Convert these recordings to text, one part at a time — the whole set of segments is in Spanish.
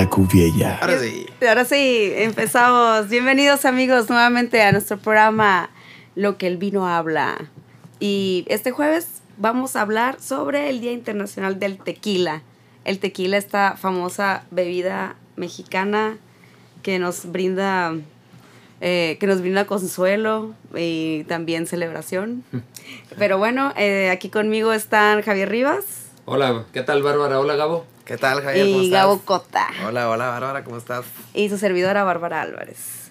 la. Ahora sí. Ahora sí, empezamos. Bienvenidos amigos nuevamente a nuestro programa Lo que el vino habla. Y este jueves vamos a hablar sobre el Día Internacional del Tequila. El tequila, esta famosa bebida mexicana que nos brinda, eh, que nos brinda consuelo y también celebración. Pero bueno, eh, aquí conmigo están Javier Rivas Hola, ¿qué tal Bárbara? Hola Gabo. ¿Qué tal, Javier? ¿Cómo y estás? Gabo Cota Hola, hola, Bárbara, ¿cómo estás? y su servidora Bárbara Álvarez.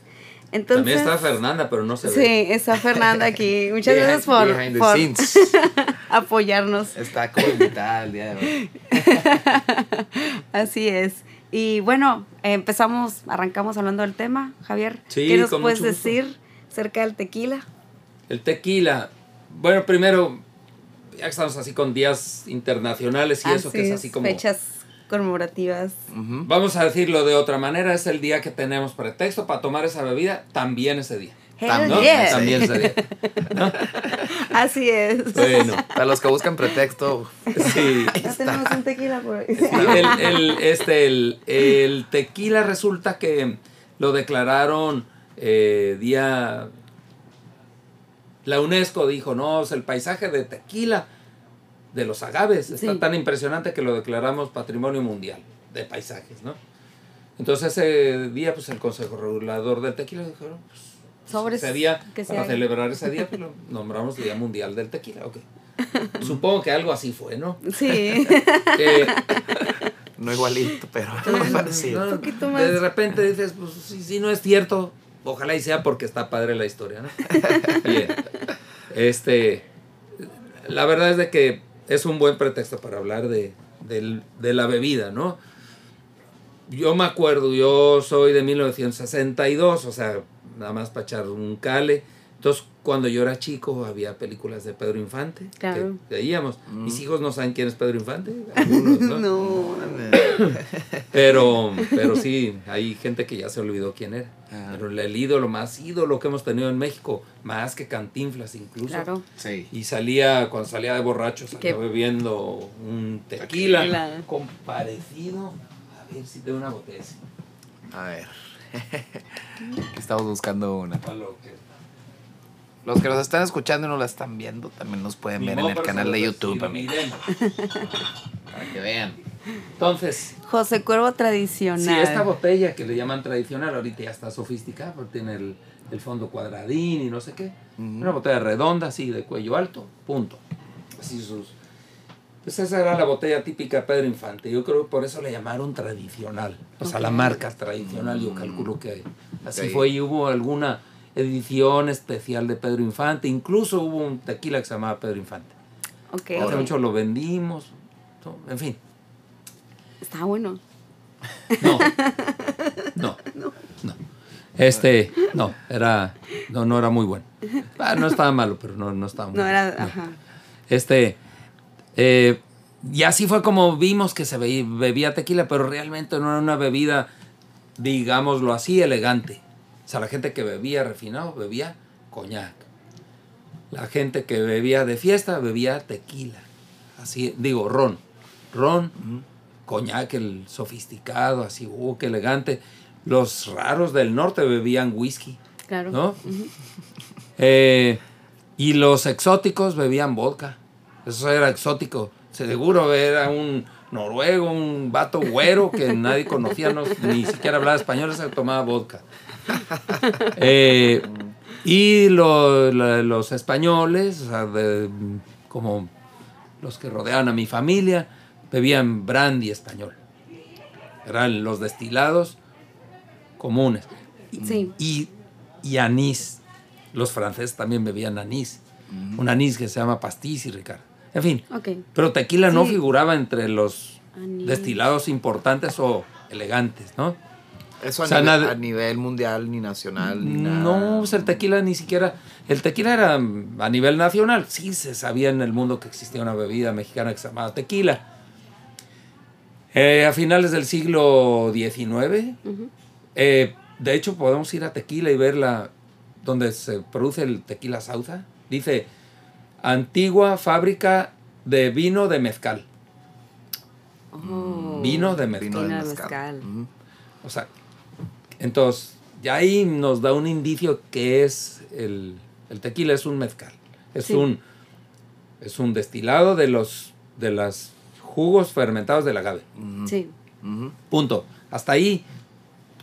Entonces, También está Fernanda, pero no se ve. Sí, está Fernanda aquí. Muchas Behind- gracias por, behind the por scenes. apoyarnos. Está como invitada el día de hoy. Así es. Y bueno, empezamos, arrancamos hablando del tema. Javier, Sí, ¿qué nos con puedes mucho gusto. decir acerca del tequila? El tequila. Bueno, primero, ya que estamos así con días internacionales y eso que es así como... Fechas conmemorativas. Vamos a decirlo de otra manera, es el día que tenemos pretexto para tomar esa bebida, también ese día. Hell ¿no? yeah. También ese día. Así es. Bueno, Para los que buscan pretexto, sí. Ya tenemos un tequila por ahí. El, el- este, el, el tequila resulta que lo declararon eh, día... La UNESCO dijo, no, es el paisaje de tequila de los agaves. Está Sí. tan impresionante que lo declaramos patrimonio mundial de paisajes, ¿no? Entonces ese día, pues el Consejo Regulador del Tequila dijo, no, pues, Sobres ese día, que se para haga. celebrar ese día, pues lo nombramos Día Mundial del Tequila, ok. Supongo que algo así fue, ¿no? Sí. Eh, no igualito, pero algo parecido. no, Un poquito más. De repente dices, pues si, si no es cierto, ojalá y sea porque está padre la historia, ¿no? Bien. Este, la verdad es de que es un buen pretexto para hablar de, del- de la bebida, ¿no? Yo me acuerdo, yo soy de 1962, o sea, nada más para echar un cale. Entonces, cuando yo era chico, había películas de Pedro Infante Claro. que veíamos. Mis hijos no saben quién es Pedro Infante. Algunos, ¿no? No. Pero, pero sí, hay gente que ya se olvidó quién era. Ah. Pero el ídolo, más ídolo que hemos tenido en México, más que Cantinflas incluso. Claro. Sí. Y salía, cuando salía de borracho, salía Qué- bebiendo un tequila, Tequila. con parecido. A ver si tengo una botella. A ver. Estamos buscando una. para lo que- Los que nos están escuchando y no la están viendo, también nos pueden Ni ver en el canal de YouTube, amigos. Para que vean. Entonces, José Cuervo tradicional. Sí, esta botella que le llaman tradicional, ahorita ya está sofisticada, porque tiene el, el fondo cuadradín y no sé qué. Una botella redonda, así, de cuello alto, punto. Así sus... Pues esa era la botella típica Pedro Infante. Yo creo que por eso le llamaron tradicional. O sea, la marca tradicional, yo calculo que así Ok. fue. Y hubo alguna edición especial de Pedro Infante. Incluso hubo un tequila que se llamaba Pedro Infante. Ok. Hace mucho lo vendimos. En fin. Está bueno. No. No. No. Este, no, era, no, no era muy bueno. Ah, no estaba malo, pero no, no estaba muy No bueno. era. Ajá. Este, eh, y así fue como vimos que se be- bebía tequila, pero realmente no era una bebida, digámoslo así, elegante. O sea, la gente que bebía refinado bebía coñac. La gente que bebía de fiesta bebía tequila. Así, digo, ron. Ron, coñac, el sofisticado, así, uh, qué elegante. Los raros del norte bebían whisky, Claro. ¿no? Eh, y los exóticos bebían vodka. Eso era exótico. Seguro era un noruego, un vato güero que nadie conocía, no- ni siquiera hablaba español, se tomaba vodka. Eh, y lo- los españoles, o sea, de- como los que rodeaban a mi familia, bebían brandy español. Eran los destilados comunes. Sí. Y, y anís. Los franceses también bebían anís. Un anís que se llama pastis y Ricard. En fin. Pero tequila no Sí. figuraba entre los Anís. destilados importantes o elegantes, ¿no? Eso a, O sea, nivel, nada- a nivel mundial, ni nacional, ni nada. No, pues el tequila ni siquiera. El tequila era mm, a nivel nacional. Sí se sabía en el mundo que existía una bebida mexicana que se llamaba tequila. Eh, a finales del siglo XIX, eh, de hecho, podemos ir a Tequila y ver la, donde se produce el tequila sauza. Dice, antigua fábrica de vino de mezcal. Oh. Vino de mezcal. Vino de mezcal. O sea, entonces, ya ahí nos da un indicio que es el, el tequila, es un mezcal. Es Sí. un es un destilado de los de los jugos fermentados del agave. Sí. Punto. Hasta ahí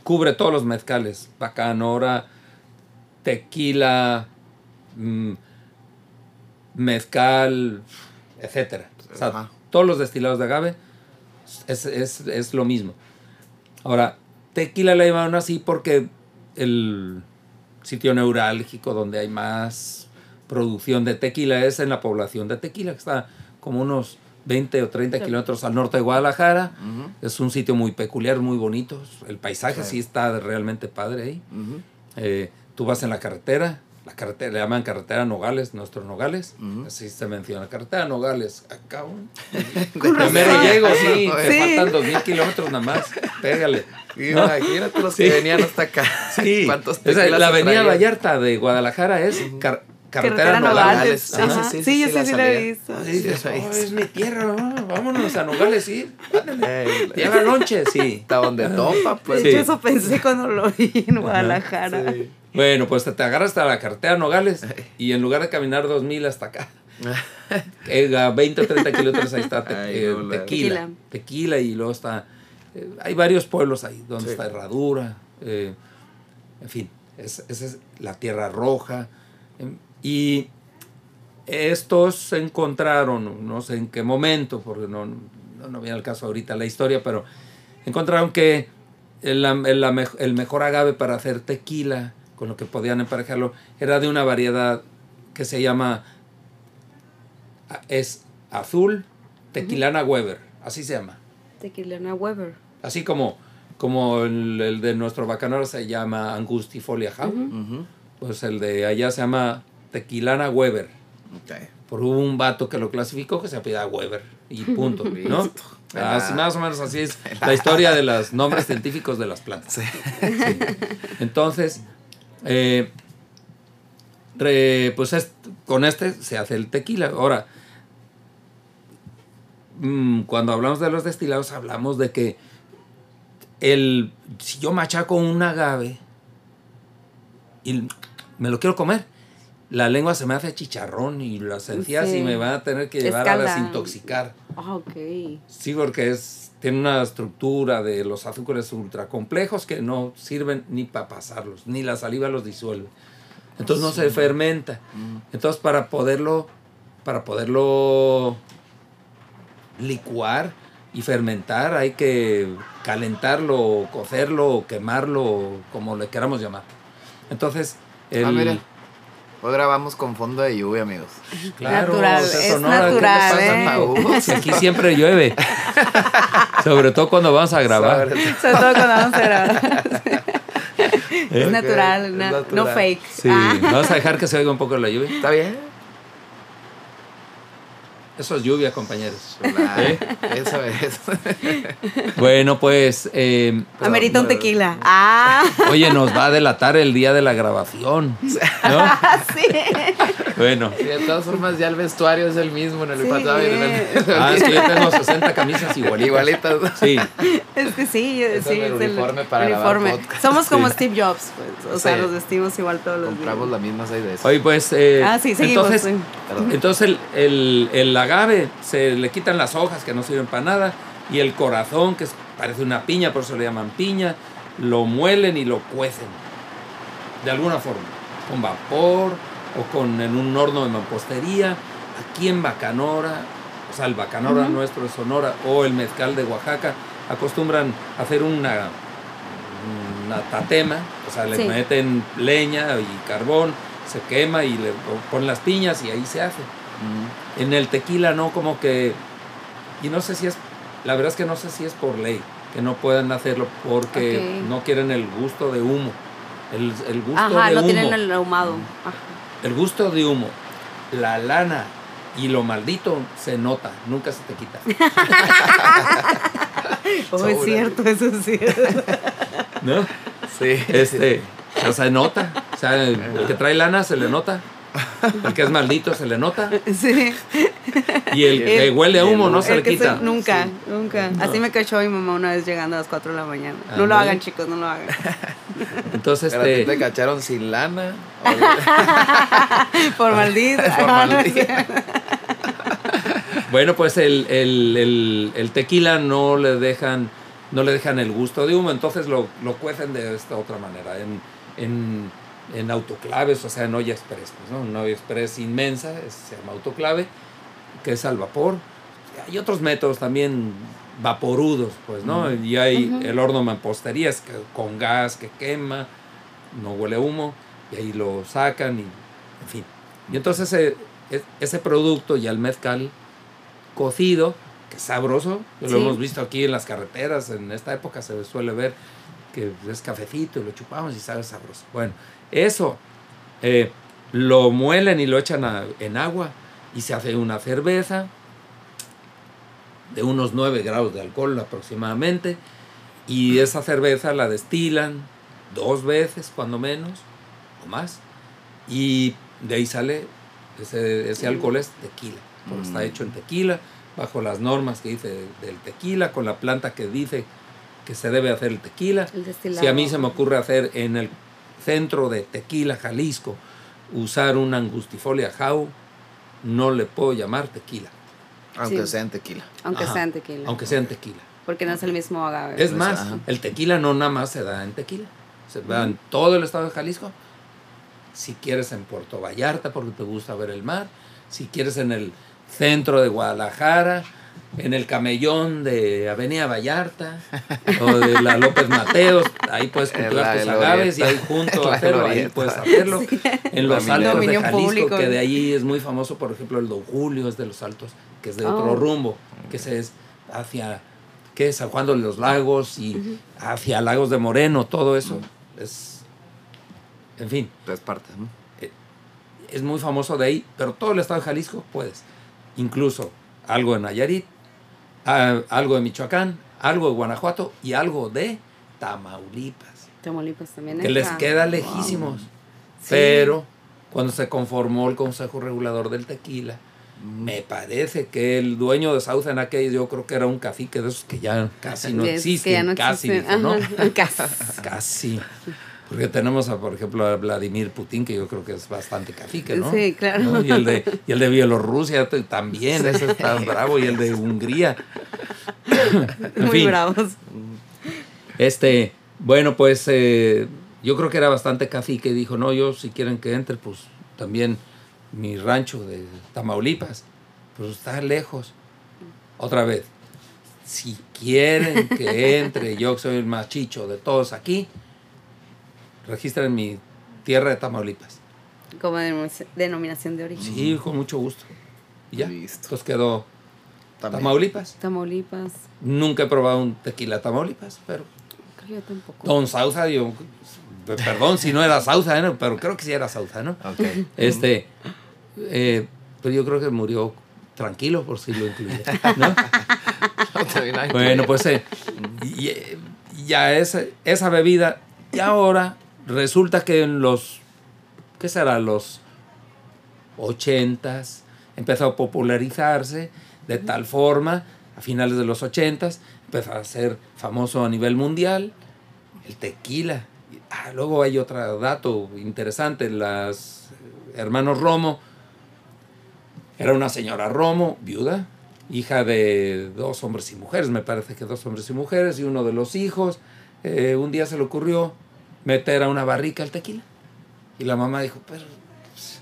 cubre todos los mezcales. Bacanora, tequila, mm, mezcal, etcétera. O sea, Ajá. todos los destilados de agave es, es- es lo mismo. Ahora, tequila le llamaron así porque el sitio neurálgico donde hay más producción de tequila es en la población de Tequila, que está como unos 20 o 30 Claro. kilómetros al norte de Guadalajara. Es un sitio muy peculiar, muy bonito. El paisaje Sí. sí está realmente padre ahí. Eh, tú vas en la carretera, la carretera le llaman carretera Nogales, nuestros Nogales. Así se menciona, carretera Nogales. Acá, primero llego, sí, me Sí. faltan dos mil kilómetros nada más. Pégale. ¿no? Imagínate los Sí. que venían hasta acá. Sí, ¿Cuántos tequilas la avenida traían? Vallarta de Guadalajara es car- carretera, Carretera Nogales. Nogales. Sí, Ajá. sí, Sí, sí, yo sí, sí, la sí la he visto. "Oh, es mi tierra, vámonos a Nogales, sí. ándale. Ey, Lleva lonche, sí. Hasta donde topa, pues. De Sí. hecho, eso pensé cuando lo vi en Guadalajara. Sí. Bueno, pues te, te agarras hasta la carretera Nogales y en lugar de caminar 2000 hasta acá, eh, a 20 o 30 kilómetros ahí está te- Ay, eh, no, tequila, Tequila. tequila. y luego está, eh, hay varios pueblos ahí, donde Sí. está Herradura, eh, en fin, es- esa es la Tierra Roja. em, y estos se encontraron, no sé en qué momento, porque no, no, no viene al caso ahorita la historia, pero encontraron que el, el- el mejor agave para hacer tequila, con lo que podían emparejarlo, era de una variedad que se llama, es azul tequilana Weber, así se llama. Tequilana Weber. Así como, como el, el de nuestro bacanora se llama Angustifolia Jau, Ujú. pues el de allá se llama tequilana Weber. Ok. Por hubo un vato que lo clasificó que se apellida Weber y punto, ¿no? Así, más o menos así es la historia de los nombres científicos de las plantas. Sí. Sí. Entonces, eh, re- pues es- con este se hace el tequila. Ahora, mm, cuando hablamos de los destilados, hablamos de que el, si yo machaco un agave y me lo quiero comer, la lengua se me hace chicharrón y las encías Sí. y me van a tener que llevar a desintoxicar. Ah, ok. Sí, porque es, tiene una estructura de los azúcares ultra complejos que no sirven ni para pasarlos, ni la saliva los disuelve. Entonces no se fermenta. Entonces para poderlo, para poderlo licuar y fermentar hay que calentarlo, cocerlo, quemarlo, como le queramos llamar. Entonces, el, Ah, mira. Hoy grabamos con fondo de lluvia, amigos. claro, Natural, o sea, es Sonora, ¿qué le natural, pasa, ¿eh? Aquí siempre llueve. Sobre todo cuando vamos a grabar. Sobre- Sobre todo cuando vamos a grabar. es natural, es na- natural. no fake. Sí, Ah. vamos a dejar que se oiga un poco la lluvia. ¿Está bien? Eso es lluvia, compañeros. ¿Eh? Eso es. Bueno, pues, eh, Amerita un tequila. Ah, oye, nos va a delatar el día de la grabación. ¿no? sí. Bueno. De todas formas, ya el vestuario es el mismo en el Sí. pasado y en el. Ah, es que yo tengo 60 camisas igualitas. Igualitas. Sí. Es que sí, yo- Es sí, el es uniforme para grabar podcast. Somos como Sí. Steve Jobs, pues. O sea, nos vestimos igual todos los Compramos días. la misma seis de eso. Oye, pues, eh, Ah, sí, seguimos, entonces, entonces el, el, el agave se le quitan las hojas que no sirven para nada y el corazón, que parece una piña, por eso le llaman piña, lo muelen y lo cuecen. De alguna forma. Con vapor o con en un horno de mampostería. Aquí en Bacanora, o sea, el Bacanora nuestro de Sonora o el mezcal de Oaxaca, acostumbran a hacer una, una tatema, o sea, le Sí. meten leña y carbón, se quema y le ponen las piñas y ahí se hace. Mm. En el tequila no, como que. Y no sé si es. La verdad es que no sé si es por ley que no puedan hacerlo porque no quieren el gusto de humo. El, el gusto Ajá, de no humo. tienen el ahumado. Ajá. El gusto de humo, la lana y lo maldito se nota, nunca se te quita. Oh, es cierto, eso es cierto. ¿No? Sí. Este. O sea, se nota. O sea, el que trae lana se le nota. El que es maldito se le nota. Sí. Y el que El- huele a humo no se le quita. se- nunca, nunca. Así me cachó mi mamá una vez llegando a las 4 de la mañana. No lo hagan, chicos, no lo hagan. Entonces, Pero a ti este, te cacharon sin lana. Por maldito. Por maldito. bueno, pues el, el- el- el tequila no le dejan no le dejan el gusto de humo, entonces lo, lo cuecen de esta otra manera, en, en, en autoclaves, o sea, en olla express, pues, ¿no? Una olla express inmensa, es- se llama autoclave, que es al vapor. Hay otros métodos también vaporudos, pues, ¿no? Y hay Ujú. el horno mampostería, es que con gas que quema, no huele humo, y ahí lo sacan, y, en fin. Y entonces ese, e- ese producto y el mezcal cocido, que es sabroso, lo Sí. hemos visto aquí en las carreteras, en esta época se suele ver que es cafecito y lo chupamos y sabe sabroso. Bueno, eso eh, lo muelen y lo echan a- en agua y se hace una cerveza de unos 9 grados de alcohol aproximadamente y esa cerveza la destilan dos veces cuando menos o más y de ahí sale ese, ese alcohol es tequila porque está Mm. hecho en tequila bajo las normas que dice del tequila con la planta que dice que se debe hacer el tequila El si a mí se me ocurre hacer en el centro de Tequila, Jalisco, usar una angustifolia jau, no le puedo llamar tequila, Aunque Sí. sea en tequila. Aunque Ajá. sea en tequila. aunque sea en tequila. Porque no es el mismo agave. Es más, ajá. el tequila no nada más se da en tequila, se da en todo el estado de Jalisco. Si quieres en Puerto Vallarta porque te gusta ver el mar, si quieres en el centro de Guadalajara, en el camellón de Avenida Vallarta o de la López Mateos, ahí puedes En cultivar la tus agaves y ahí junto En la a hacerlo, ahí puedes hacerlo. En los Dominio- altos de Jalisco, público. que de ahí es muy famoso, por ejemplo, el Don Julio es de los altos, que es de otro Oh. rumbo, que se es hacia que es San Juan de los Lagos y hacia Lagos de Moreno, todo eso es, en fin, Tres partes. ¿no? es muy famoso de ahí, pero todo el estado de Jalisco puedes, incluso algo de Nayarit, algo de Michoacán, algo de Guanajuato y algo de Tamaulipas, Tamaulipas también que les queda Wow. lejísimos, Sí. pero cuando se conformó el Consejo Regulador del Tequila, me parece que el dueño de Southern aquel yo creo que era un cacique de esos que ya casi no Es que existen, ya no casi, existen. dijo, ¿no? Casi. Casi. Porque tenemos, a, por ejemplo, a Vladimir Putin, que yo creo que es bastante cacique, ¿no? Sí, claro. ¿No? Y, el de, y el de Bielorrusia también, ese está bravo, y el de Hungría. En Muy fin, bravos. este, bueno, pues eh, yo creo que era bastante cacique y dijo, no, yo si quieren que entre, pues también mi rancho de Tamaulipas, pues está lejos. Otra vez, si quieren que entre, yo soy el más chicho de todos aquí, registren mi tierra de Tamaulipas. Como denom- denominación de origen. Sí, con mucho gusto. Y ya, Listo. entonces quedó También. Tamaulipas. Tamaulipas. Nunca he probado un tequila Tamaulipas, pero Creo que yo tampoco. Don Sauza, yo, perdón si no era Sauza, ¿eh? pero creo que sí era Sauza, ¿no? Ok. Este, eh, pero yo creo que murió tranquilo por si lo incluye, ¿no? De Bueno, pues y, eh, ya esa, esa bebida, y ahora resulta que en los, ¿qué será? Los ochentas empezó a popularizarse de tal forma, a finales de los ochentas, empezó a ser famoso a nivel mundial, el tequila. Ah, luego hay otro dato interesante, las hermanos Romo, era una señora Romo, viuda, hija de dos hombres y mujeres, me parece que dos hombres y mujeres, y uno de los hijos, eh, un día se le ocurrió meter a una barrica el tequila. Y la mamá dijo, pero, pues,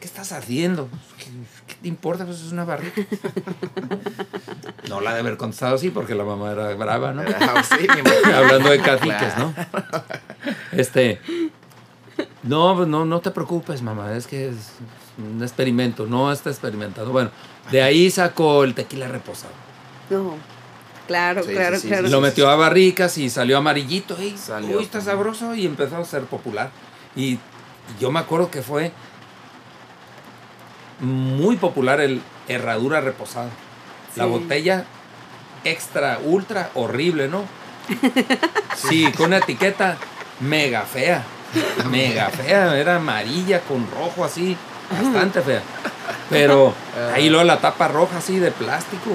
¿qué estás haciendo? ¿Qué, qué te importa? Pues es una barrica. no la de haber contestado así porque la mamá era brava, ¿no? Ah, sí, mi mamá. Hablando de caciques. ¿no? Este. No, pues no, no te preocupes, mamá. Es que es un experimento. No está experimentando. Bueno, de ahí sacó el tequila reposado. No. Claro, Sí, claro, sí, sí, claro. Lo metió a barricas y salió amarillito. Y, Salió. Uy, está sabroso. Y empezó a ser popular. Y, yo me acuerdo que fue muy popular el herradura reposada. La botella extra, ultra horrible, ¿no? Sí, con una etiqueta mega fea. mega fea, era amarilla con rojo así, bastante fea. Pero ahí luego la tapa roja así de plástico,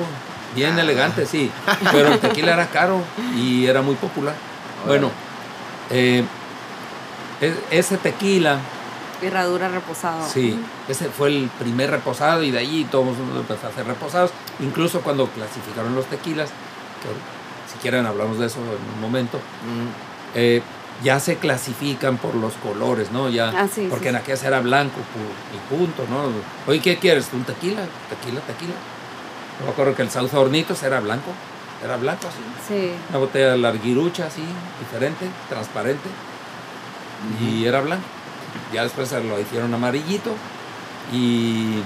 bien elegante, sí. Pero el tequila era caro y era muy popular. Bueno, eh, ese tequila, Herradura reposado. sí, ese fue el primer reposado y de allí todo el mundo empezó a hacer reposados. Incluso cuando clasificaron los tequilas, que si quieren hablamos de eso en un momento, Mm, eh, ya se clasifican por los colores, ¿no? Ya, Ah, sí, porque sí, en sí. aquella era blanco y punto, ¿no? Oye, ¿qué quieres? ¿Un tequila? Tequila, tequila. Yo me acuerdo que el Sauza Hornitos era blanco, era blanco así. Sí. Una botella larguirucha así, diferente, transparente, y era blanco. Ya después se lo hicieron amarillito y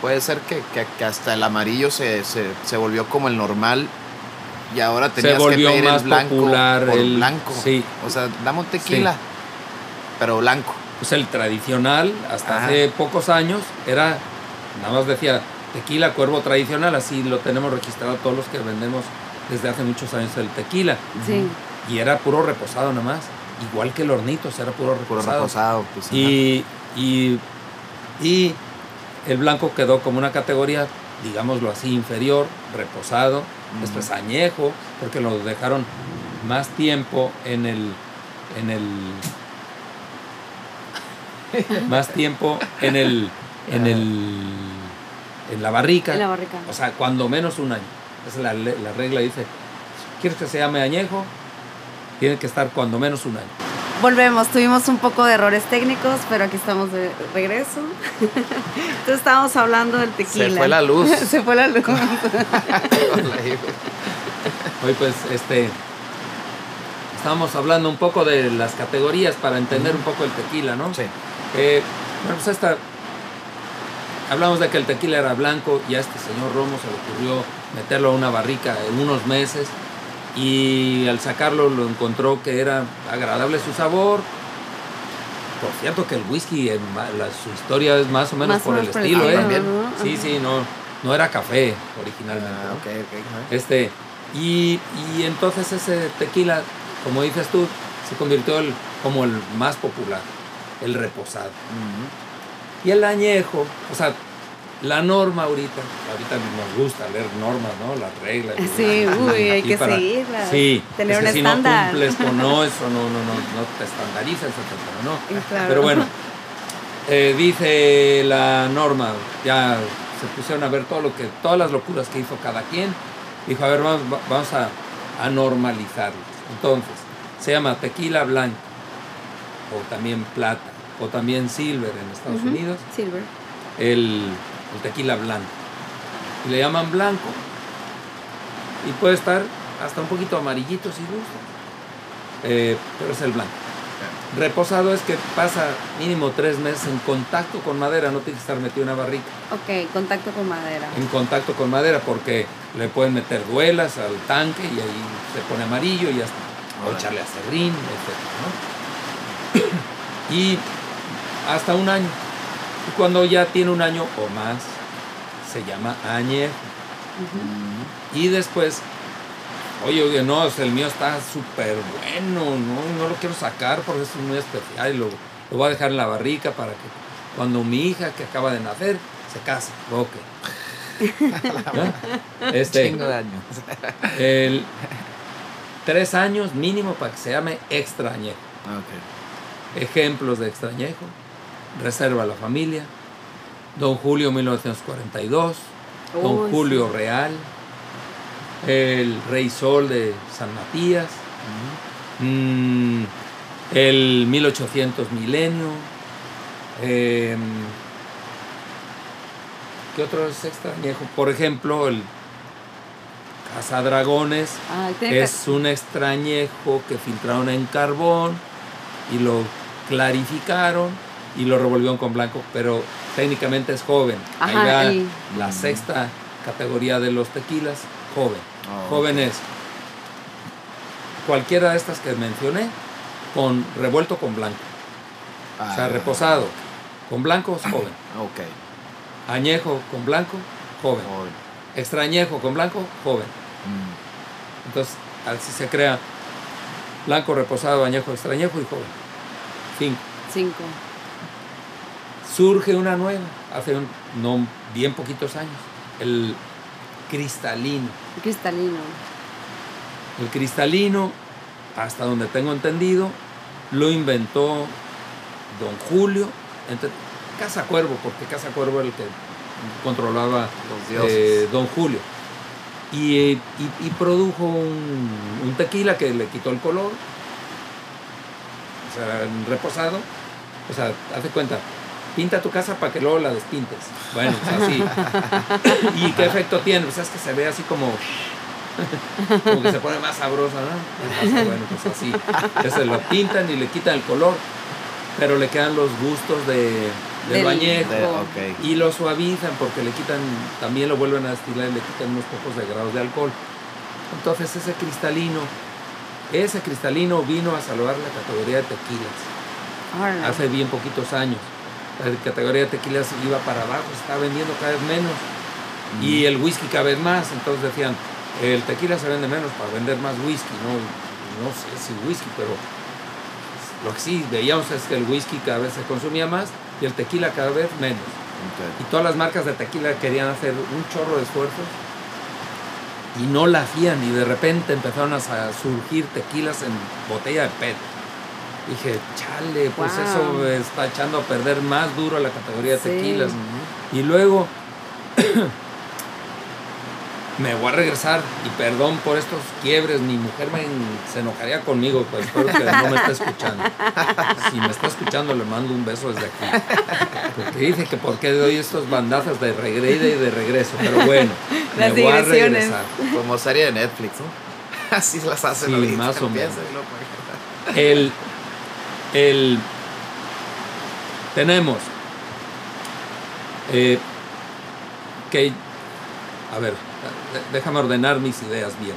Puede ser que, que- que hasta el amarillo se, se, se volvió como el normal y ahora tenías volvió que pedir más el blanco popular por el- blanco. sí. O sea, dame un tequila, pero blanco. pues el tradicional, hasta Ajá. hace pocos años, era, nada más decía, tequila cuervo tradicional, así lo tenemos registrado todos los que vendemos desde hace muchos años el tequila. Sí. Y era puro reposado nada más, igual que el hornitos, era puro Puro reposado. reposado. pues. Y, y, y el blanco quedó como una categoría, digámoslo así, inferior, reposado, después añejo, porque lo dejaron más tiempo en el, en el más tiempo en el en el en la barrica. En la barrica. O sea, cuando menos un año. Esa es la, la regla, dice, ¿quieres que se llame añejo? Tiene que estar cuando menos un año. Volvemos, tuvimos un poco de errores técnicos, pero aquí estamos de regreso. Entonces estábamos hablando del tequila. Se fue la luz. Se fue la luz. Hoy pues este estábamos hablando un poco de las categorías para entender un poco el tequila, ¿no? Sí. Eh, bueno, pues esta hablamos de que el tequila era blanco y a este señor Romo se le ocurrió meterlo a una barrica en unos meses y al sacarlo lo encontró que era agradable su sabor. Por cierto que el whisky, en la- su historia es más o menos Más o por el por el estilo, ¿eh? estilo, También. ¿no? Sí, sí, no, no era café originalmente. Ah, ¿no? ok, ok. ajá. Este, y, y entonces ese tequila, como dices tú, se convirtió el- como el más popular, el reposado. Ujú. Y el añejo, o sea, la norma ahorita, ahorita nos gusta leer normas, ¿no? Las reglas. ¿no? Sí, uy, hay que para- seguirlas. Sí, Tener es que un si estándar. no cumples con no, eso no, no, no, no te estandarizas, etcétera, ¿no? Claro. Pero bueno, eh, dice la norma, ya se pusieron a ver todo lo que, todas las locuras que hizo cada quien. Dijo, a ver, vamos, va- vamos a, a normalizarlos. Entonces, se llama tequila blanco, o también plata, o también silver en Estados. Unidos, Silver. el, el tequila blanco. Y le llaman blanco. Y puede estar hasta un poquito amarillito si gusta. Eh, pero es el blanco. Reposado es que pasa mínimo tres meses en contacto con madera, no tiene que estar metido en una barrica. Ok, contacto con madera. En contacto con madera porque le pueden meter duelas al tanque y ahí se pone amarillo y ya está. O echarle acerrín, etc. ¿no? y hasta un año. Y cuando ya tiene un año o más, se llama añejo. Y después, oye, oye, no, el mío está súper bueno, no, no lo quiero sacar porque es muy especial y lo, lo voy a dejar en la barrica para que cuando mi hija que acaba de nacer se case. Ok. ¿No? Este, de años. el, tres años mínimo para que se llame extrañejo. Ok. Ejemplos de extrañejo. Reserva la familia. Don Julio 1942. Don Julio Real. El Rey Sol de San Matías. mm, el 1800 Milenio. em, ¿Qué otro es extrañejo? Por ejemplo, el Cazadragones Ah, es un extrañejo que filtraron en carbón y lo clarificaron y lo revolvieron con blanco, pero técnicamente es joven. Ahí Ajá, va el- la sexta categoría de los tequilas, joven. Oh, joven es cualquiera de estas que mencioné con revuelto con blanco. O sea, Ah, reposado con blanco es joven. Ok. Añejo con blanco, joven. Joven. Extrañejo con blanco, joven. Mm. Entonces, así se crea blanco, reposado, añejo, extrañejo y joven. cinco. Cinco. Surge una nueva, hace un- no bien poquitos años, el cristalino. Cristalino. El cristalino, hasta donde tengo entendido, lo inventó don Julio, entre, Casa Cuervo, porque Casa Cuervo era el que controlaba eh, don Julio. Y, y- y produjo un, un tequila que le quitó el color, o sea, reposado. O sea, hace cuenta, pinta tu casa para que luego la despintes. Bueno, pues así. ¿Y qué efecto tiene? Pues es que se ve así como como que se pone más sabrosa, ¿no? Entonces, bueno, pues así. Se lo pintan y le quitan el color, pero le quedan los gustos de, del Del- bañejo. De-. Y lo suavizan porque le quitan, también lo vuelven a destilar y le quitan unos pocos de grados de alcohol. Entonces ese cristalino, ese cristalino vino a salvar la categoría de tequilas hace bien poquitos años. La categoría de tequilas iba para abajo, se estaba vendiendo cada vez menos. Y el whisky cada vez más. Entonces decían, el tequila se vende menos para vender más whisky. No, no sé si whisky, pero lo que sí veíamos es que el whisky cada vez se consumía más y el tequila cada vez menos. Y todas las marcas de tequila querían hacer un chorro de esfuerzos y no la hacían. Y de repente empezaron a surgir tequilas en botella de PET. Dije, chale, pues Wow. eso me está echando a perder más duro la categoría de Sí. tequilas. Y luego me voy a regresar y perdón por estos quiebres, mi mujer me, se enojaría conmigo, pero espero que no me esté escuchando. Si me está escuchando le mando un beso desde aquí. Porque dice que por qué doy estos bandazos de regresa y de regreso, pero bueno, Las me voy a regresar. Como serie de Netflix, ¿no? Así las hacen Sí, más o menos. El, el, tenemos eh, que, a ver, déjame ordenar mis ideas bien.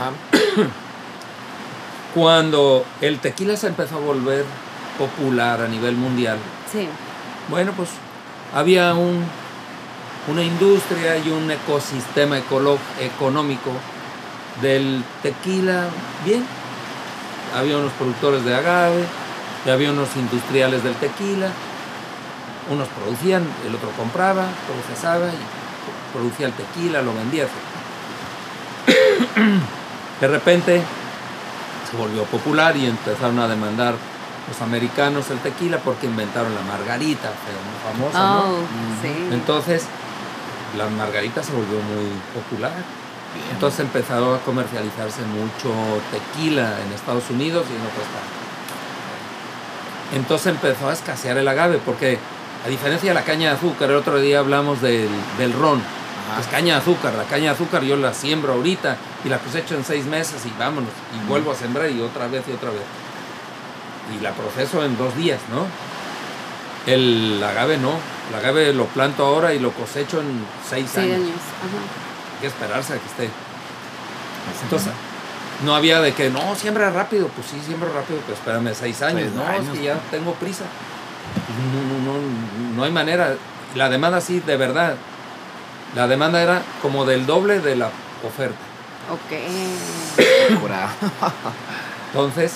Ah, Cuando el tequila se empezó a volver popular a nivel mundial, Sí. bueno, pues había un, una industria y un ecosistema económico del tequila bien. Había unos productores de agave, y había unos industriales del tequila. Unos producían, el otro compraba, procesaba y producía el tequila, lo vendía. De repente se volvió popular y empezaron a demandar los americanos el tequila porque inventaron la margarita, fue muy famosa, ¿no? Oh, sí. Entonces, la margarita se volvió muy popular. Entonces empezó a comercializarse mucho tequila en Estados Unidos y en otras partes. Entonces empezó a escasear el agave porque, a diferencia de la caña de azúcar, el otro día hablamos del, del ron. Ajá. Es caña de azúcar. La caña de azúcar yo la siembro ahorita y la cosecho en seis meses y vámonos. Y vuelvo a sembrar y otra vez y otra vez. Y la proceso en dos días, ¿no? El agave no. El agave lo planto ahora y lo cosecho en seis Seis años. años. Ajá. Hay que esperarse a que esté. Entonces, no había de que, no, siembra rápido. Pues sí, siembro rápido, pero espérame seis años. Seis no, años. es que ya tengo prisa. No, no, no, no hay manera. La demanda sí, de verdad. La demanda era como del doble de la oferta. Ok. Entonces,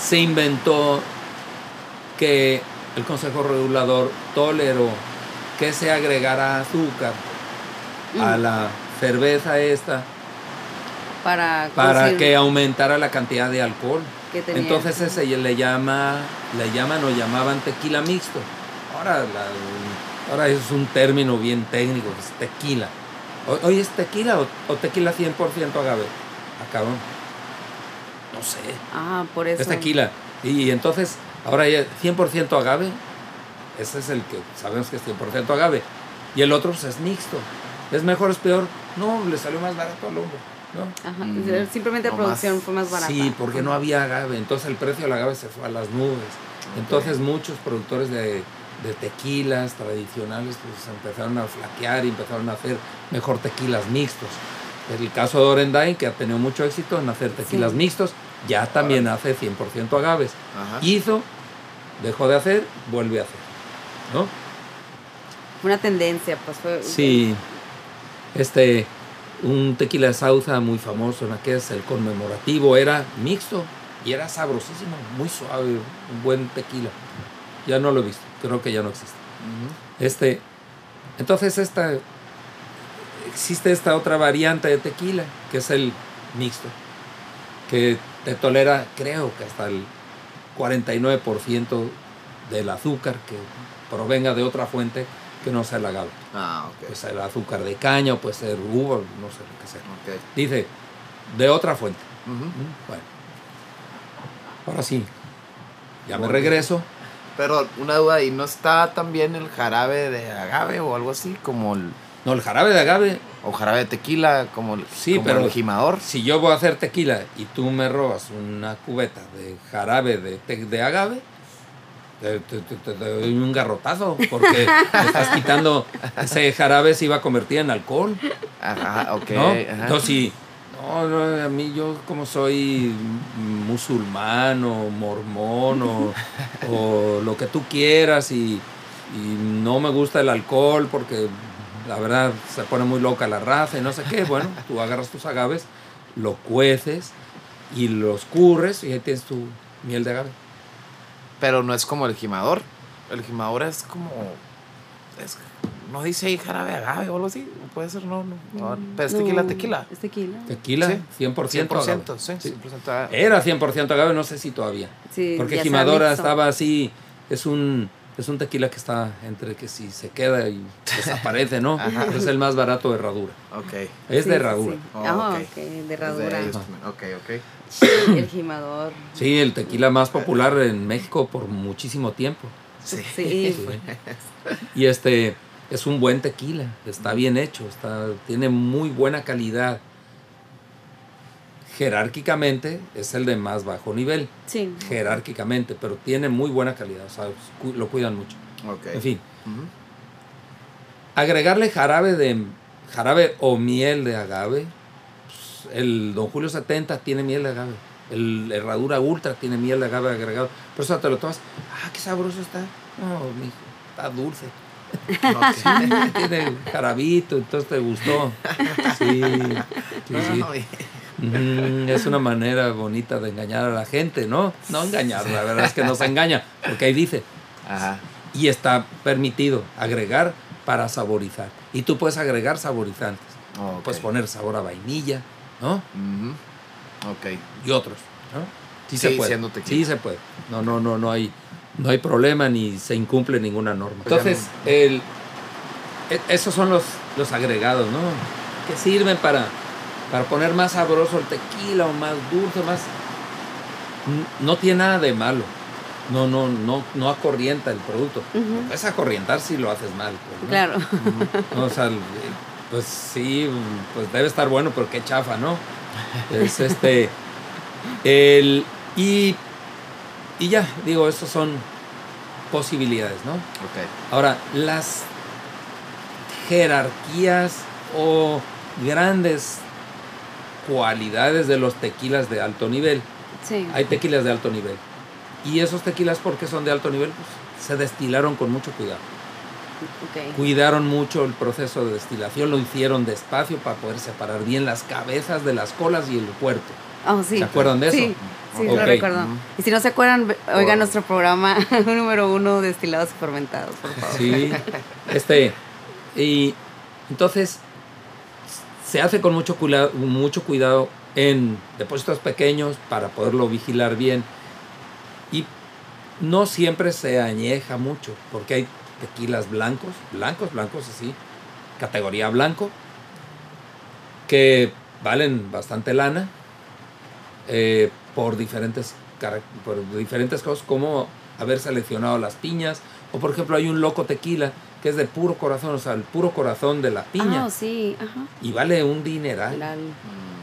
se inventó que el Consejo Regulador toleró que se agregara azúcar a Mm. la cerveza esta Para, para que aumentara la cantidad de alcohol. que tenía. Entonces ese le llama, le llaman o llamaban tequila mixto. Ahora, la- ahora es un término bien técnico, es tequila. Oye, ¿es tequila o, o tequila 100% agave? Ah, cabrón. No sé. Ah, por eso. Es tequila. Y entonces, ahora ya 100% agave. Ese es el que sabemos que es 100% agave. Y el otro pues, es mixto. ¿Es mejor o es peor? No, le salió más barato al hombre. ¿No? Ajá. Mm, Simplemente la no producción más. fue más barata. Sí, porque no había agave. Entonces el precio del agave se fue a las nubes. Entonces muchos productores de, de tequilas tradicionales pues empezaron a flaquear y empezaron a hacer mejor tequilas mixtos. El caso de Orendain, que ha tenido mucho éxito en hacer tequilas Sí. mixtos, ya también hace 100% agaves. Ajá. Hizo, dejó de hacer, vuelve a hacer. ¿No? Fue una tendencia, pues fue. Sí. Este, un tequila de Sauza muy famoso en aquel, el conmemorativo, era mixto. Y era sabrosísimo, muy suave, un buen tequila. Ya no lo he visto, creo que ya no existe. Este, entonces esta, existe esta otra variante de tequila, que es el mixto, que te tolera, creo que hasta el 49% del azúcar que provenga de otra fuente que no sea el agave. Ah, ok. Puede ser el azúcar de caña, o puede ser uva, no sé lo que sea. Ok. Dice, de otra fuente. Bueno, ahora sí, ya me regreso. Pero una duda, ¿y no está también el jarabe de agave o algo así? Como el, No, el jarabe de agave o jarabe de tequila, como el, Sí, como pero- el gimador. Si yo voy a hacer tequila y tú me robas una cubeta de jarabe de, de agave, te, te- te- te doy un garrotazo porque me estás quitando ese jarabe se iba a convertir en alcohol, Ajá, ok. ¿no? ajá. Entonces, si, no, no, a mí yo como soy musulmán o mormón o, o lo que tú quieras y, y no me gusta el alcohol porque la verdad se pone muy loca la raza y no sé qué, bueno, tú agarras tus agaves, lo cueces y los curres y ahí tienes tu miel de agave. Pero no es como el gimador. El gimador es como. es- no dice ahí jarabe agave o algo así. Puede ser, no. no, no. Pero es tequila, tequila. Es tequila. Tequila, Sí. 100%. agave. 100%, sí, Sí. 100% agave. Era 100% agave, no sé si todavía. Sí, Porque mixto. estaba así, es un, es un tequila que está entre que si se queda y desaparece, ¿no? Ajá. es el más barato de herradura. Ok. Es Sí, de herradura. sí. Oh, Ah, ok. ok, de Es de herradura. ellos también. Ok, ok. El gimador. Sí, el tequila más popular en México por muchísimo tiempo. Sí. Sí. Sí. Y este es un buen tequila, está bien hecho, está, tiene muy buena calidad. Jerárquicamente es el de más bajo nivel, Sí. jerárquicamente, pero tiene muy buena calidad, o sea, lo cuidan mucho. Ok. En fin, agregarle jarabe de jarabe o miel de agave. El Don Julio 70 tiene miel de agave. El Herradura Ultra tiene miel de agave agregado. Pero eso te lo tomas. Ah, qué sabroso está. No, mijo, está dulce. Tiene jarabito, entonces te gustó. Sí, sí, Mm, es una manera bonita de engañar a la gente, ¿no? No engañar, la verdad es que nos engaña, porque ahí dice, Ajá. y está permitido agregar para saborizar. Y tú puedes agregar saborizantes. Puedes poner sabor a vainilla, ¿no? Ok. Y otros, ¿no? Sí, Sí, se puede. Sí se puede. No, no, no, no hay, no hay problema ni se incumple ninguna norma. Oigan, Entonces, el, e- esos son los, los agregados, ¿no? Que sirven para, para poner más sabroso el tequila o más dulce, más... No tiene nada de malo. No, no, no, no acorrienta el producto. Ujú. Es acorrientar si lo haces mal. pues, ¿no? Claro. No, o sea, el- pues sí, pues debe estar bueno, pero qué chafa, ¿no? Es este. El, y, y ya, digo, esas son posibilidades, ¿no? Ok. Ahora, las jerarquías o grandes cualidades de los tequilas de alto nivel. Sí. Hay tequilas de alto nivel. Y esos tequilas, porque son de alto nivel? Pues se destilaron con mucho cuidado Ok. cuidaron mucho el proceso de destilación, lo hicieron despacio para poder separar bien las cabezas de las colas y el puerto. Oh, sí. ¿Se acuerdan de eso? Sí, sí, Ok. lo recuerdo. Y si no se acuerdan, oigan Por- nuestro programa número uno, destilados y fermentados, por favor. Sí, este, y entonces se hace con mucho, cuida- mucho cuidado en depósitos pequeños para poderlo vigilar bien y no siempre se añeja mucho porque hay tequilas blancos, blancos, blancos así, categoría blanco, que valen bastante lana eh, por diferentes por diferentes cosas como haber seleccionado las piñas o por ejemplo hay un loco tequila que es de puro corazón, o sea, el puro corazón de la piña Ah, sí, ajá. y vale un dineral, La-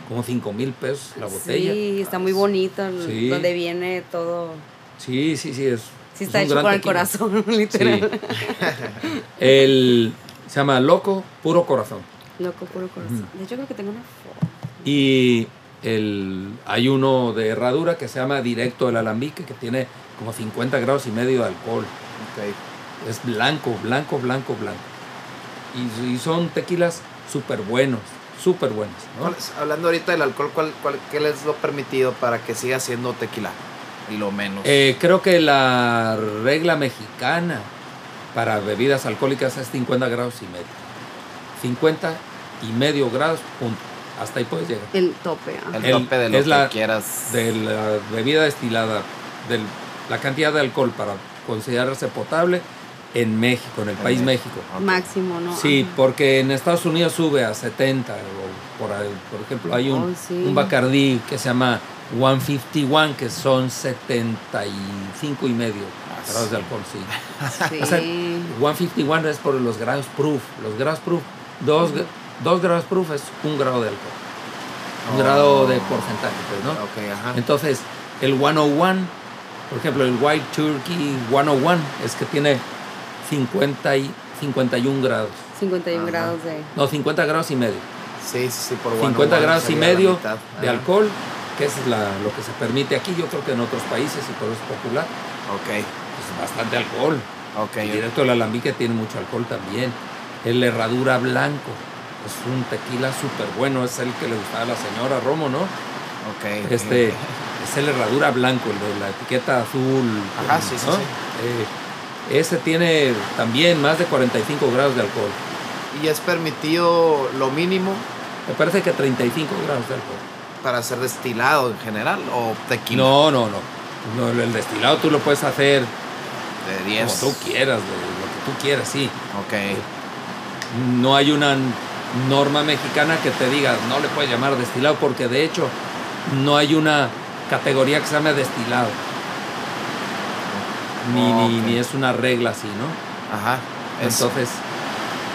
como 5 mil pesos la botella. Sí, está muy bonito Sí. donde viene todo. Sí, sí, sí, es. Sí, es está un hecho con el corazón, literal. Sí. El, se llama Loco Puro Corazón. Loco, puro corazón. De hecho, creo que tengo una foto. Y el, hay uno de herradura que se llama Directo del Alambique, que tiene como 50 grados y medio de alcohol. Ok. Es blanco, blanco, blanco, blanco. Y, y son tequilas súper buenos, súper buenas. ¿no? ¿Cuál es- hablando ahorita del alcohol, ¿cuál, cuál, ¿qué les lo permitido para que siga siendo tequila? Y lo menos. Eh, creo que la regla mexicana para bebidas alcohólicas es 50 grados y medio. 50 y medio grados, punto. Hasta ahí puedes llegar. El tope. ah. el, el- tope de lo es que la- quieras. De la bebida destilada, de la cantidad de alcohol para considerarse potable en México, en el país México. Máximo, ¿no? Sí, Ajá. porque en Estados Unidos sube a 70. o por, ahí. por ejemplo, hay un, Oh, sí. un Bacardí que se llama 151, que son 75 y medio Ah, grados de alcohol, sí. Sí. O sea, 151 es por los grados proof. Los grados proof, 2 grados proof es un grado de alcohol. Un Oh. grado de porcentaje, pues, ¿no? Ok, ajá. Entonces, el 101, por ejemplo, el White Turkey 101 es que tiene 50 y 51 grados. 51 Ajá. grados de. No, 50 grados y medio. Sí, sí, sí, por 50 one on one grados y medio de alcohol, que es la- lo que se permite aquí. Yo creo que en otros países y por eso es popular. Ok, Es bastante alcohol. ok. El directo del alambique tiene mucho alcohol también. El herradura blanco es un tequila súper bueno. Es el que le gustaba a la señora Romo, ¿no? Ok. Este es el herradura blanco, el de la etiqueta azul. Ajá, sí, sí, ¿no? sí. Eh, ese tiene también más de 45 grados de alcohol. ¿Y es permitido lo mínimo Me parece que 35 grados de alcohol. para ser destilado en general o tequila? No, no, no. No, el destilado tú lo puedes hacer De 10. como tú quieras, de lo que tú quieras, sí. Ok. No hay una norma mexicana que te diga no le puedes llamar destilado porque de hecho no hay una categoría que se llame destilado. Ni, ni, ni es una regla así, ¿no? Ajá. Es, Entonces,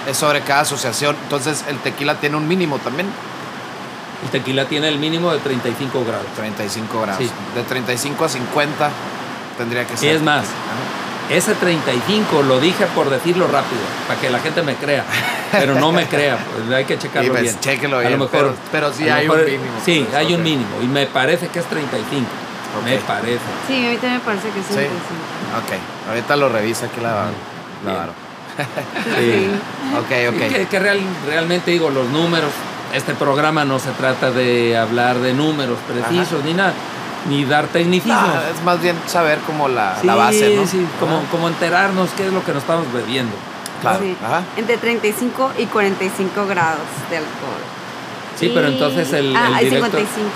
es sobre cada asociación. Entonces, el tequila tiene un mínimo también. el tequila tiene el mínimo de 35 grados. 35 grados. Sí. De 35 a 50 tendría que Y ser. es más, Ajá. ese 35 lo dije por decirlo rápido, para que la gente me crea. Pero no me crea, pues hay que checarlo Y pues, bien. chéquelo A bien, lo mejor, pero- pero sí hay un mínimo, Sí, pues, hay un mínimo. Y me parece que es 35. Me parece. Sí, a mí también me parece que sí. Sí. Ok. Ahorita lo revisa aquí la, la varo. Sí. Ok, ok. Que, que real- realmente digo, los números, este programa no se trata de hablar de números precisos ni nada, ni dar tecnicismos. No, es más bien saber como la, sí, la base, ¿no? sí, como, como enterarnos qué es lo que nos estamos bebiendo. Claro. Sí. Ajá. Entre 35 y 45 grados de alcohol. Sí, pero entonces el, Ah, el hay directo 55.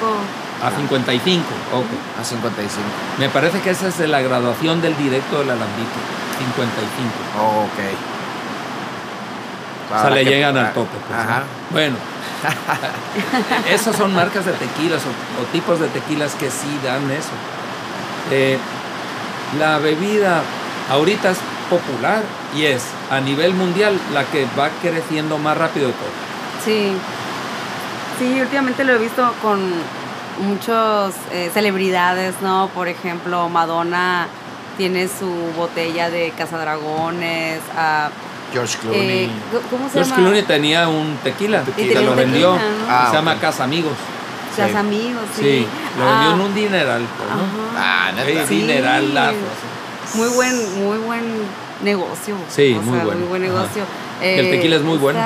A 55, ok. A 55. Me parece que esa es la graduación del directo del alambique, 55. Oh, ok. O sea, le llegan al tope. pues, Ajá. ¿no? Bueno, esas son marcas de tequilas o, o tipos de tequilas que sí dan eso. Eh, la bebida ahorita es popular y es a nivel mundial la que va creciendo más rápido de todo. Sí. Sí, últimamente lo he visto con muchas celebridades, ¿no? Por ejemplo, Madonna tiene su botella de cazadragones. ah, George Clooney. eh, ¿Cómo se George llama? Clooney tenía un tequila Y que tenía lo vendió. tequila, ¿no? Ah, se llama. Casa Amigos. Las Sí. amigos, sí. Sí, lo vendió Ah, en un dineral. pues. Ah, neta. Sí, Sí. dineralazo. Muy buen, muy buen negocio. Sí, O muy sea, bueno. Muy buen negocio. El tequila es muy bueno.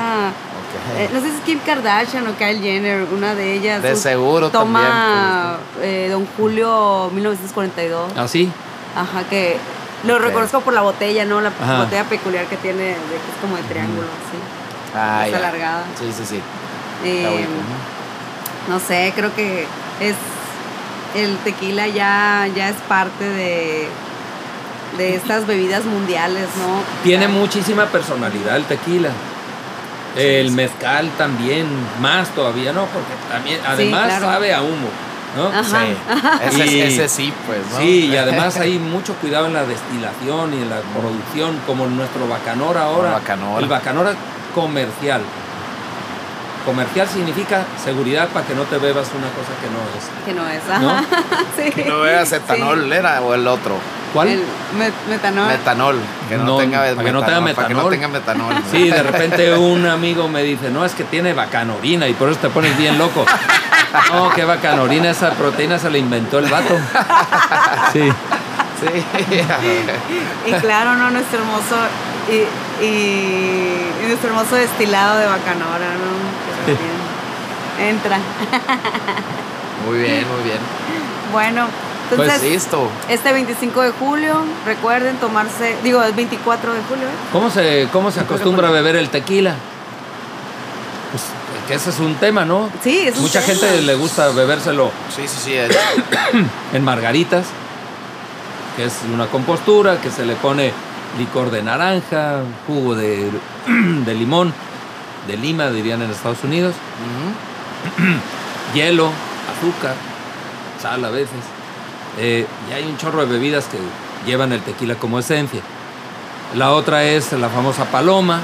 Eh, no sé si es Kim Kardashian o Kyle Jenner, una de ellas. De seguro Toma eh, Don Julio 1942. Así. Ajá, que lo reconozco por la botella, ¿no? La Ajá. botella peculiar que tiene, de, que es como de triángulo, sí. Ah, ya. alargada. Sí, sí, sí. Eh, no sé, creo que es el tequila ya, ya es parte de, de estas bebidas mundiales, ¿no? Tiene muchísima personalidad el tequila. El sí. mezcal también, más todavía, ¿no? Porque también, además claro. sabe a humo, ¿no? Ajá. Sí. Ese, Y- ese sí, pues, ¿no? Sí, y además hay mucho cuidado en la destilación y en la producción, como en nuestro bacanor ahora. El Bacanora. El bacanor comercial. Comercial significa seguridad para que no te bebas una cosa que no es. Que no es, ajá. sí. Que no veas etanol, Sí. ¿era? O el otro. ¿Cuál? El met- metanol. Metanol. Que no, No, tenga para que no tenga Para que no metanol. tenga metanol. ¿no? Sí, de repente un amigo me dice, no, es que tiene bacanorina y por eso te pones bien loco. No, qué bacanorina, esa proteína se la inventó el vato. Sí. Sí. Y claro, ¿no? Nuestro hermoso y, y- y nuestro hermoso destilado de bacanora, ¿no? Entra. Muy bien, muy bien. Bueno, Pues entonces, listo. este 25 de julio, recuerden tomarse, digo, el 24 de julio, ¿eh? ¿Cómo se, cómo se acostumbra a beber el tequila? Pues que ese es un tema, ¿no? Sí, es un Mucha tema. gente le gusta bebérselo Sí, sí, sí. es- en margaritas, que es una compostura, que se le pone licor de naranja, jugo de, de limón, de lima, dirían en Estados Unidos, hielo, azúcar, sal a veces. Eh, y hay un chorro de bebidas que llevan el tequila como esencia. La otra es la famosa paloma,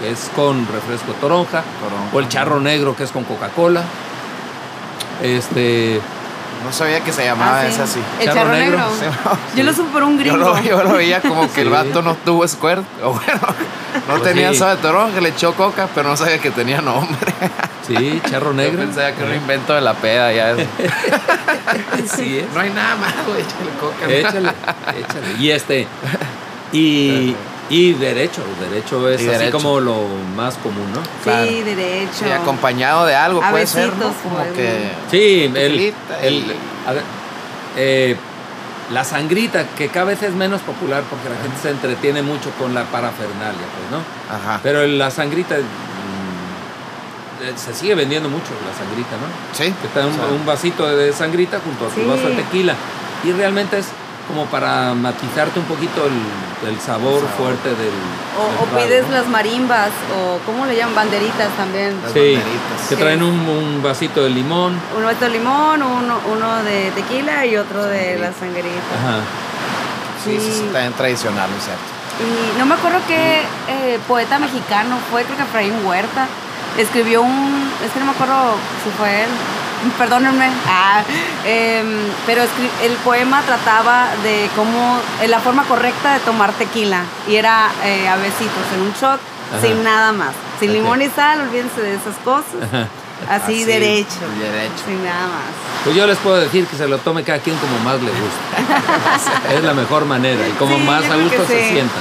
que es con refresco toronja, Toronja. o el charro negro, que es con Coca-Cola. Este, No sabía que se llamaba Ah, sí. esa así. El Charro charro, negro. negro. Sí, no. Yo lo supe por un Yo gringo. lo, yo lo veía como que el vato no tuvo squirt. O bueno, no Pues tenía sí. de toronja, le echó coca, pero no sabía que tenía nombre. sí, charro Yo negro. pensaba que era un invento de la peda ya. Sí es. No hay nada más, güey, échale coca. Échale, échale. Y este, y, y derecho, derecho es Y así derecho. como lo más común, ¿no? Claro. Sí, derecho. Sí, acompañado de algo A puede ser, ¿no? besitos, Como que... Sí, el, el- y- a ver, eh, la sangrita, que cada vez es menos popular porque la gente se entretiene mucho con la parafernalia, pues, ¿no? Ajá. Pero la sangrita mm, eh, se sigue vendiendo mucho, la sangrita, ¿no? Sí. Que da un, O sea, un vasito de sangrita junto a tu Sí. vaso de tequila. Y realmente es como para matizarte un poquito el, el sabor, sabor. fuerte del. O, del o trago, pides ¿no? las marimbas, o ¿cómo le llaman? Banderitas también. Las Sí, banderitas. que traen un, un vasito de limón. Uno de limón, uno, uno de tequila y otro de la sangrita. Ajá. Sí, sí, sí, Sí. también tradicional, ¿no es cierto? Y no me acuerdo qué eh, poeta mexicano fue, creo que Efraín Huerta. Escribió un. Es que no me acuerdo si fue él. Perdónenme. Ah, em, pero el poema trataba de cómo. eh, la forma correcta de tomar tequila. Y era eh, a besitos en un shot, Ajá. sin nada más. Sin limón y sal, olvídense de esas cosas. Ajá. Así, derecho. Derecho. Sin nada más. Pues yo les puedo decir que se lo tome cada quien como más le gusta. es la mejor manera y como Sí, más a gusto se sí. sienta.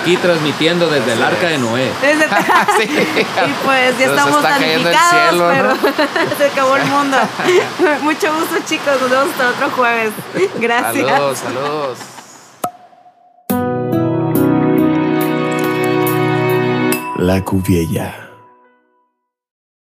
Aquí transmitiendo desde el arca de Noé. Desde- Sí. Y pues ya Nos estamos está cayendo el tanificados, cielo, pero ¿no? se acabó el mundo. Mucho gusto, chicos. Nos vemos hasta otro jueves. Gracias. Saludos, saludos. La Cuviella.